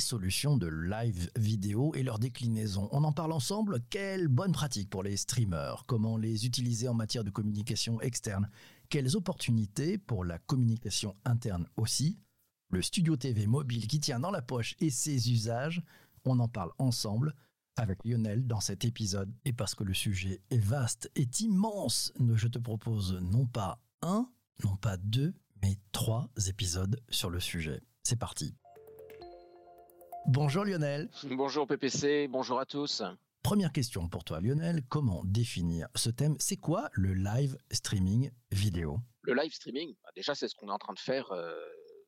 solutions de live vidéo et leurs déclinaisons. On en parle ensemble. Quelles bonnes pratiques pour les streamers Comment les utiliser en matière de communication externe Quelles opportunités pour la communication interne aussi Le studio TV mobile qui tient dans la poche et ses usages On en parle ensemble avec Lionel dans cet épisode. Et parce que le sujet est vaste, est immense, je te propose non pas un, non pas deux, mais trois épisodes sur le sujet. C'est parti. Bonjour Lionel. Bonjour PPC, bonjour à tous. Première question pour toi Lionel, comment définir ce thème? C'est quoi le live streaming vidéo? Le live streaming, bah, déjà c'est ce qu'on est en train de faire euh,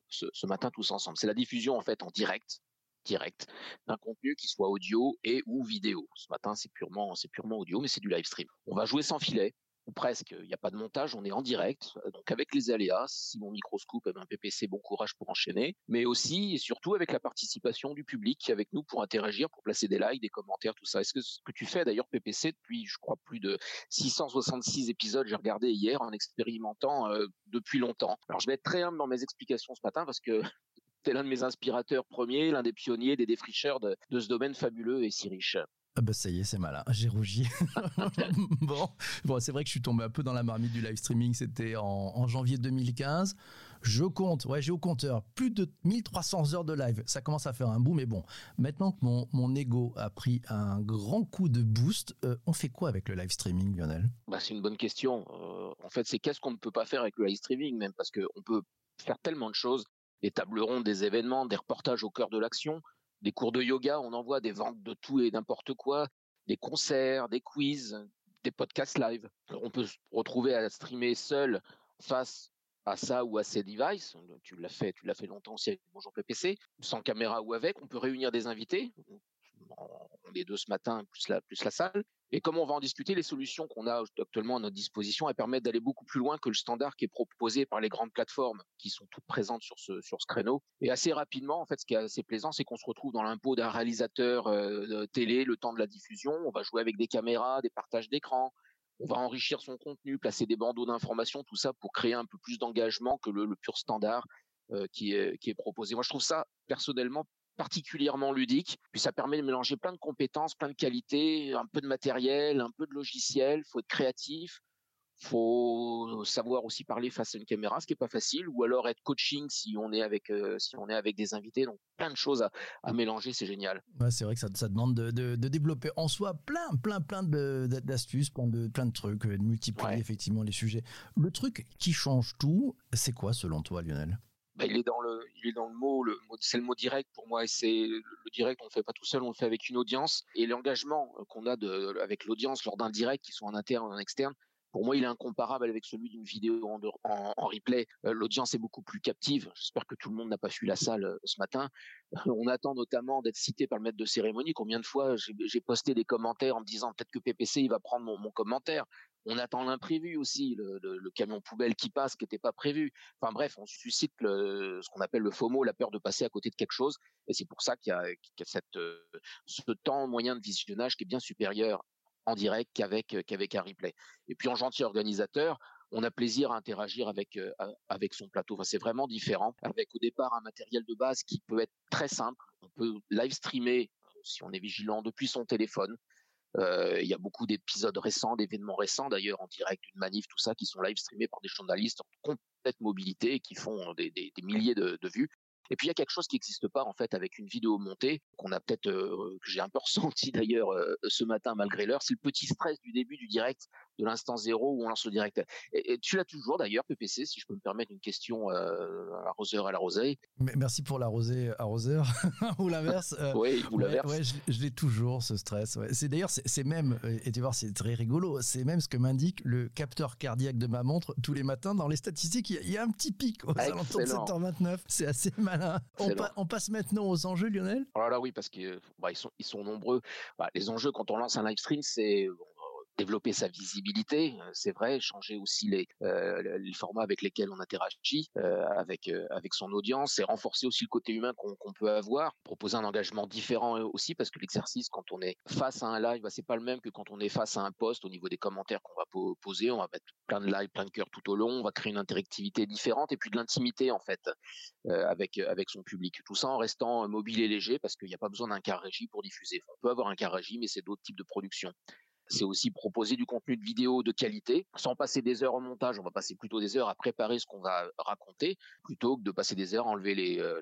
ce, ce, matin tous ensemble. C'est la diffusion en fait en direct direct d'un contenu qui soit audio et ou vidéo. Ce matin, c'est purement, c'est purement audio, mais c'est du live stream. On va jouer sans filet ou presque. Il n'y a pas de montage, on est en direct. Donc avec les aléas, si mon microscope, eh ben PPC, bon courage pour enchaîner. Mais aussi et surtout avec la participation du public qui avec nous pour interagir, pour placer des likes, des commentaires, tout ça. Est-ce que ce que tu fais d'ailleurs PPC depuis, je crois, plus de 666 épisodes, j'ai regardé hier en expérimentant euh, depuis longtemps. Alors je vais être très humble dans mes explications ce matin parce que c'est l'un de mes inspirateurs premiers, l'un des pionniers, des défricheurs de ce domaine fabuleux et si riche. Ah bah ça y est, c'est malin, j'ai rougi. bon, c'est vrai que je suis tombé un peu dans la marmite du live streaming, c'était en, en, janvier 2015. Je compte, ouais, j'ai au compteur plus de 1300 heures de live. Ça commence à faire un bout, mais bon, maintenant que mon, mon ego a pris un grand coup de boost, euh, on fait quoi avec le live streaming, Lionel? Bah, C'est une bonne question. Euh, en fait, c'est qu'est-ce qu'on ne peut pas faire avec le live streaming, même parce qu'on peut faire tellement de choses des tables rondes, des événements, des reportages au cœur de l'action, des cours de yoga, on envoie des ventes de tout et n'importe quoi, des concerts, des quiz, des podcasts live. On peut se retrouver à streamer seul face à ça ou à ces devices. Tu l'as fait, tu l'as fait longtemps aussi avec Bonjour PPC, sans caméra ou avec. On peut réunir des invités. On est deux ce matin, plus la, salle. Et comme on va en discuter, les solutions qu'on a actuellement à notre disposition, elles permettent d'aller beaucoup plus loin que le standard qui est proposé par les grandes plateformes qui sont toutes présentes sur ce créneau. Et assez rapidement, en fait, ce qui est assez plaisant, c'est qu'on se retrouve dans l'impôt d'un réalisateur euh, télé, le temps de la diffusion. On va jouer avec des caméras, des partages d'écran. On va enrichir son contenu, placer des bandeaux d'information, tout ça pour créer un peu plus d'engagement que le, pur standard euh, qui est proposé. Moi, je trouve ça personnellement particulièrement ludique. Puis ça permet de mélanger plein de compétences, plein de qualités, un peu de matériel, un peu de logiciel. Faut être créatif. Faut savoir aussi parler face à une caméra, ce qui est pas facile, ou alors être coaching si on est avec euh, si on est avec des invités. Donc plein de choses à, à mélanger, c'est génial. Ouais, c'est vrai que ça, ça demande de, de, de, développer en soi plein plein plein d'astuces, plein de plein de trucs, de multiplier ouais. effectivement les sujets. Le truc qui change tout, c'est quoi selon toi, Lionel? Bah, il est dans le, il est dans le mot, c'est le mot direct pour moi. Et c'est le direct, on le fait pas tout seul, on le fait avec une audience. Et l'engagement qu'on a avec l'audience lors d'un direct, qui soit en interne ou en externe, pour moi, il est incomparable avec celui d'une vidéo en, replay. Euh, l'audience est beaucoup plus captive. J'espère que tout le monde n'a pas fui la salle euh, ce matin. on attend notamment d'être cité par le maître de cérémonie. Combien de fois j'ai posté des commentaires en me disant peut-être que PPC il va prendre mon commentaire. On attend l'imprévu aussi, le, camion poubelle qui passe, qui n'était pas prévu. Enfin bref, on suscite ce qu'on appelle le FOMO, la peur de passer à côté de quelque chose. Et c'est pour ça qu'il y a, euh, ce temps moyen de visionnage qui est bien supérieur en direct qu'avec qu'avec un replay. Et puis en gentil organisateur, on a plaisir à interagir avec euh, avec son plateau. Enfin, c'est vraiment différent. Avec au départ un matériel de base qui peut être très simple. On peut live streamer si on est vigilant depuis son téléphone. Euh, il y a beaucoup d'épisodes récents, d'événements récents d'ailleurs en direct d'une manif, tout ça, qui sont live streamés par des journalistes en complète mobilité et qui font des, milliers de, de vues. Et puis il y a quelque chose qui n'existe pas en fait avec une vidéo montée qu'on a peut-être euh, que j'ai un peu ressenti d'ailleurs euh, ce matin malgré l'heure, c'est le petit stress du début du direct, de l'instant zéro où on lance le direct. Et, et tu l'as toujours d'ailleurs PPC, si je peux me permettre une question euh, arroseur à la rosée. Merci pour la rosée arroseur ou l'inverse. Euh, oui, ou l'inverse. Ouais, je, je l'ai toujours ce stress. Ouais. C'est d'ailleurs c'est même et tu vois c'est très rigolo, c'est même ce que m'indique le capteur cardiaque de ma montre tous les matins dans les statistiques. Il y a, il y a un petit pic aux alentours de 7h29. C'est assez malin. On, pa on, passe maintenant aux enjeux, Lionel? Alors là, oui, parce que bah, ils, sont, ils sont nombreux. Bah, les enjeux, quand on lance un live stream, c'est développer sa visibilité, c'est vrai, changer aussi les, les formats avec lesquels on interagit avec avec son audience et renforcer aussi le côté humain qu'on peut avoir, proposer un engagement différent aussi parce que l'exercice quand on est face à un live, bah, c'est pas le même que quand on est face à un post au niveau des commentaires qu'on va poser, on va mettre plein de live, plein de cœurs tout au long, on va créer une interactivité différente et puis de l'intimité en fait avec son public. Tout ça en restant mobile et léger parce qu'il n'y a pas besoin d'un car pour diffuser. On peut avoir un car mais c'est d'autres types de production c'est aussi proposer du contenu de vidéo de qualité, sans passer des heures au montage. On va passer plutôt des heures à préparer ce qu'on va raconter, plutôt que de passer des heures à enlever les, euh,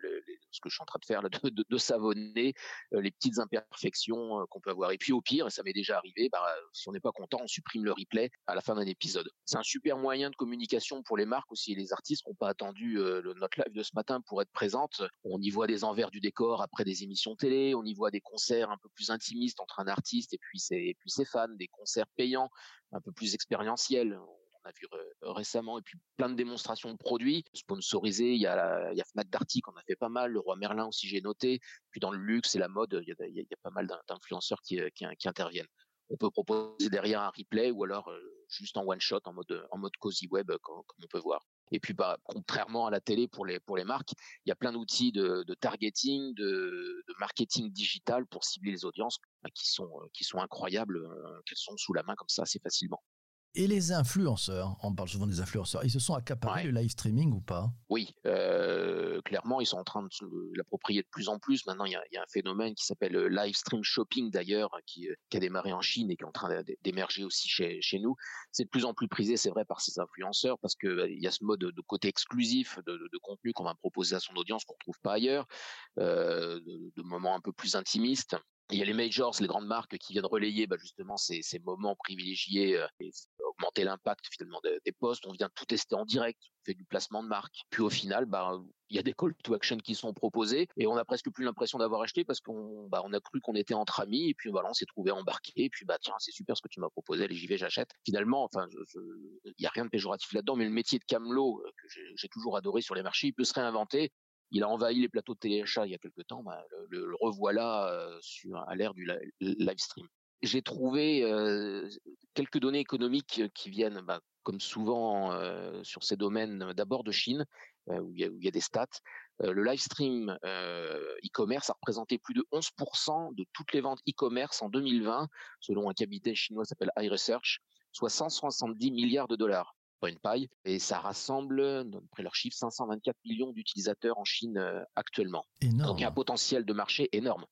ce que je suis en train de faire, de, savonner euh, les petites imperfections euh, qu'on peut avoir. Et puis au pire, et ça m'est déjà arrivé, bah, si on n'est pas content, on supprime le replay à la fin d'un épisode. C'est un super moyen de communication pour les marques aussi et les artistes n'ont pas attendu le, notre live de ce matin pour être présentes. On y voit des envers du décor après des émissions télé, on y voit des concerts un peu plus intimistes entre un artiste et ses, puis ses fans des concerts payants, un peu plus expérientiels. On a vu récemment et puis plein de démonstrations de produits sponsorisés. Il y a, il y a Fnac Darty qu'on a fait pas mal, le Roi Merlin aussi j'ai noté. Puis dans le luxe et la mode, il y a, pas mal d'influenceurs qui, qui, interviennent. On peut proposer derrière un replay ou alors juste en one shot, en mode en mode cozy web, comme, on peut voir. Et puis, bah, contrairement à la télé pour les pour les marques, il y a plein d'outils de, targeting, de, marketing digital pour cibler les audiences bah, qui sont qui sont incroyables, qu'elles sont sous la main comme ça assez facilement. Et les influenceurs, on parle souvent des influenceurs, ils se sont accaparés le live streaming ou pas? Oui, euh, clairement, ils sont en train de l'approprier de plus en plus. Maintenant, il y a, un phénomène qui s'appelle le live stream shopping d'ailleurs, qui, euh, qui, a démarré en Chine et qui est en train d'émerger aussi chez, chez nous. C'est de plus en plus prisé, c'est vrai, par ces influenceurs parce qu'il bah, il y a ce mode de côté exclusif de, de, contenu qu'on va proposer à son audience qu'on ne retrouve pas ailleurs, euh, de, de moments un peu plus intimistes. Il y a les majors, les grandes marques qui viennent relayer bah, justement ces, ces, moments privilégiés euh, et augmenter l'impact finalement des, posts. On vient tout tester en direct, on fait du placement de marque. Puis au final, bah, il y a des call to action qui sont proposés et on a presque plus l'impression d'avoir acheté parce qu'on bah, on a cru qu'on était entre amis et puis voilà, on s'est trouvé embarqué et puis bah tiens, c'est super ce que tu m'as proposé, allez j'y vais, j'achète. Finalement, enfin, il y a rien de péjoratif là-dedans, mais le métier de camelot euh, que j'ai toujours adoré sur les marchés, il peut se réinventer il a envahi les plateaux de téléachat il y a quelque temps, bah, le, le, revoilà euh, sur, à l'ère du live stream. J'ai trouvé euh, quelques données économiques qui viennent, bah, comme souvent euh, sur ces domaines, d'abord de Chine, où il, y a, y des stats. le live stream e-commerce a représenté plus de 11% de toutes les ventes e-commerce en 2020, selon un cabinet chinois qui s'appelle iResearch, soit 170 milliards de dollars une paille. Et ça rassemble, d'après leurs chiffres, 524 millions d'utilisateurs en Chine actuellement. Donc il y a un potentiel de marché énorme.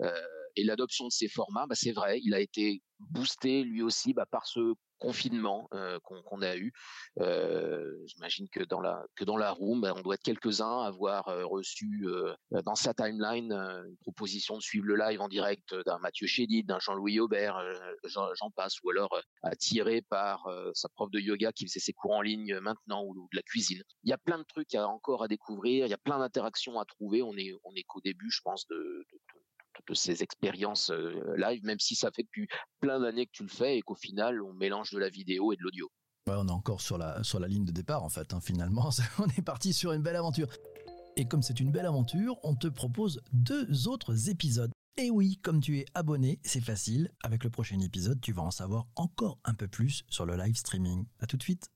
Euh, et l'adoption de ces formats, bah, c'est vrai, il a été boosté lui aussi bah, par ce confinement euh, qu'on a eu. Euh, J'imagine que dans la que dans la room, bah, on doit être quelques-uns à avoir euh, reçu euh, dans sa timeline une proposition de suivre le live en direct d'un Mathieu Chédid, d'un Jean-Louis Aubert, j'en passe, ou alors attiré par sa prof de yoga qui faisait ses cours en ligne maintenant ou, de la cuisine. Il y a plein de trucs à, encore à découvrir, il y a plein d'interactions à trouver. On est on est qu'au début, je pense, de de ces expériences live, même si ça fait depuis plein d'années que tu le fais et qu'au final, on mélange de la vidéo et de l'audio. on est encore sur la, sur la ligne de départ, en fait, hein, finalement. on est parti sur une belle aventure. Et comme c'est une belle aventure, on te propose deux autres épisodes. Et oui, comme tu es abonné, c'est facile. Avec le prochain épisode, tu vas en savoir encore un peu plus sur le live streaming. À tout de suite.